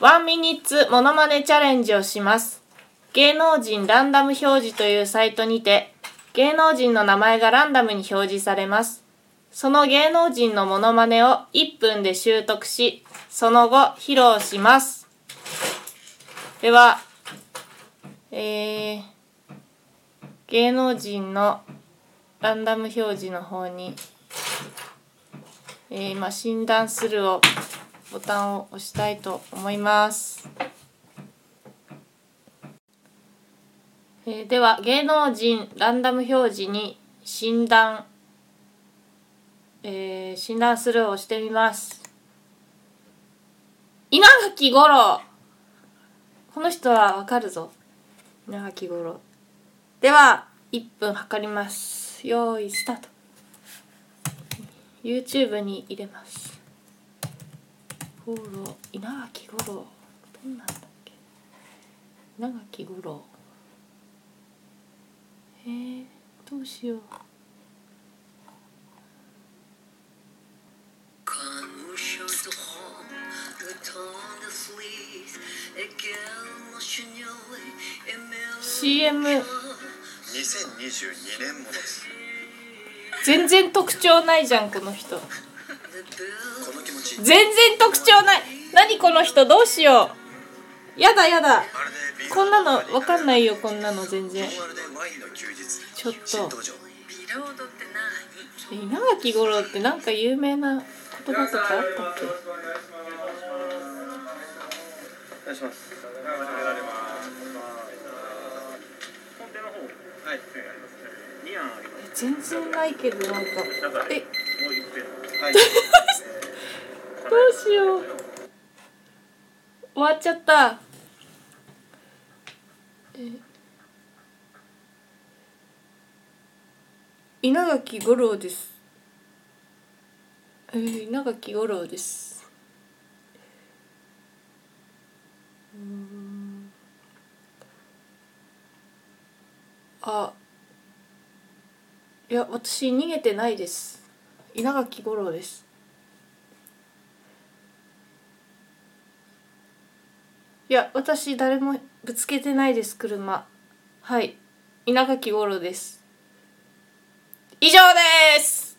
ワンミニッツモノマネチャレンジをします。芸能人ランダム表示というサイトにて、芸能人の名前がランダムに表示されます。その芸能人のモノマネを1分で習得し、その後披露します。では、えー、芸能人のランダム表示の方に、えー、今診断するをボタンを押したいと思います。えーでは芸能人ランダム表示に診断、えー診断するを押してみます。稲垣吾郎この人はわかるぞ。稲垣吾郎。では、1分測ります。よーい、スタート。YouTube に入れます。五郎、稲垣吾郎。どんなんだっけ？稲垣吾郎。えー、どうしよう。Er CM 2022年ものです全然特徴ないじゃんこの人全然特徴ない。何この人どうしよう。やだやだ。こんなのわかんないよこんなの全然。ちょっと。稲垣吾郎ってなんか有名な言葉とかあったっけ？お願いします。全然ないけどなんか。えもう一遍。はいどうしよう終わっちゃった。え。稲垣吾郎です。えー稲垣吾郎です。あ。いや私逃げてないです。稲垣吾郎です。いや私誰もぶつけてないです車。はい。稲垣吾郎です。以上です。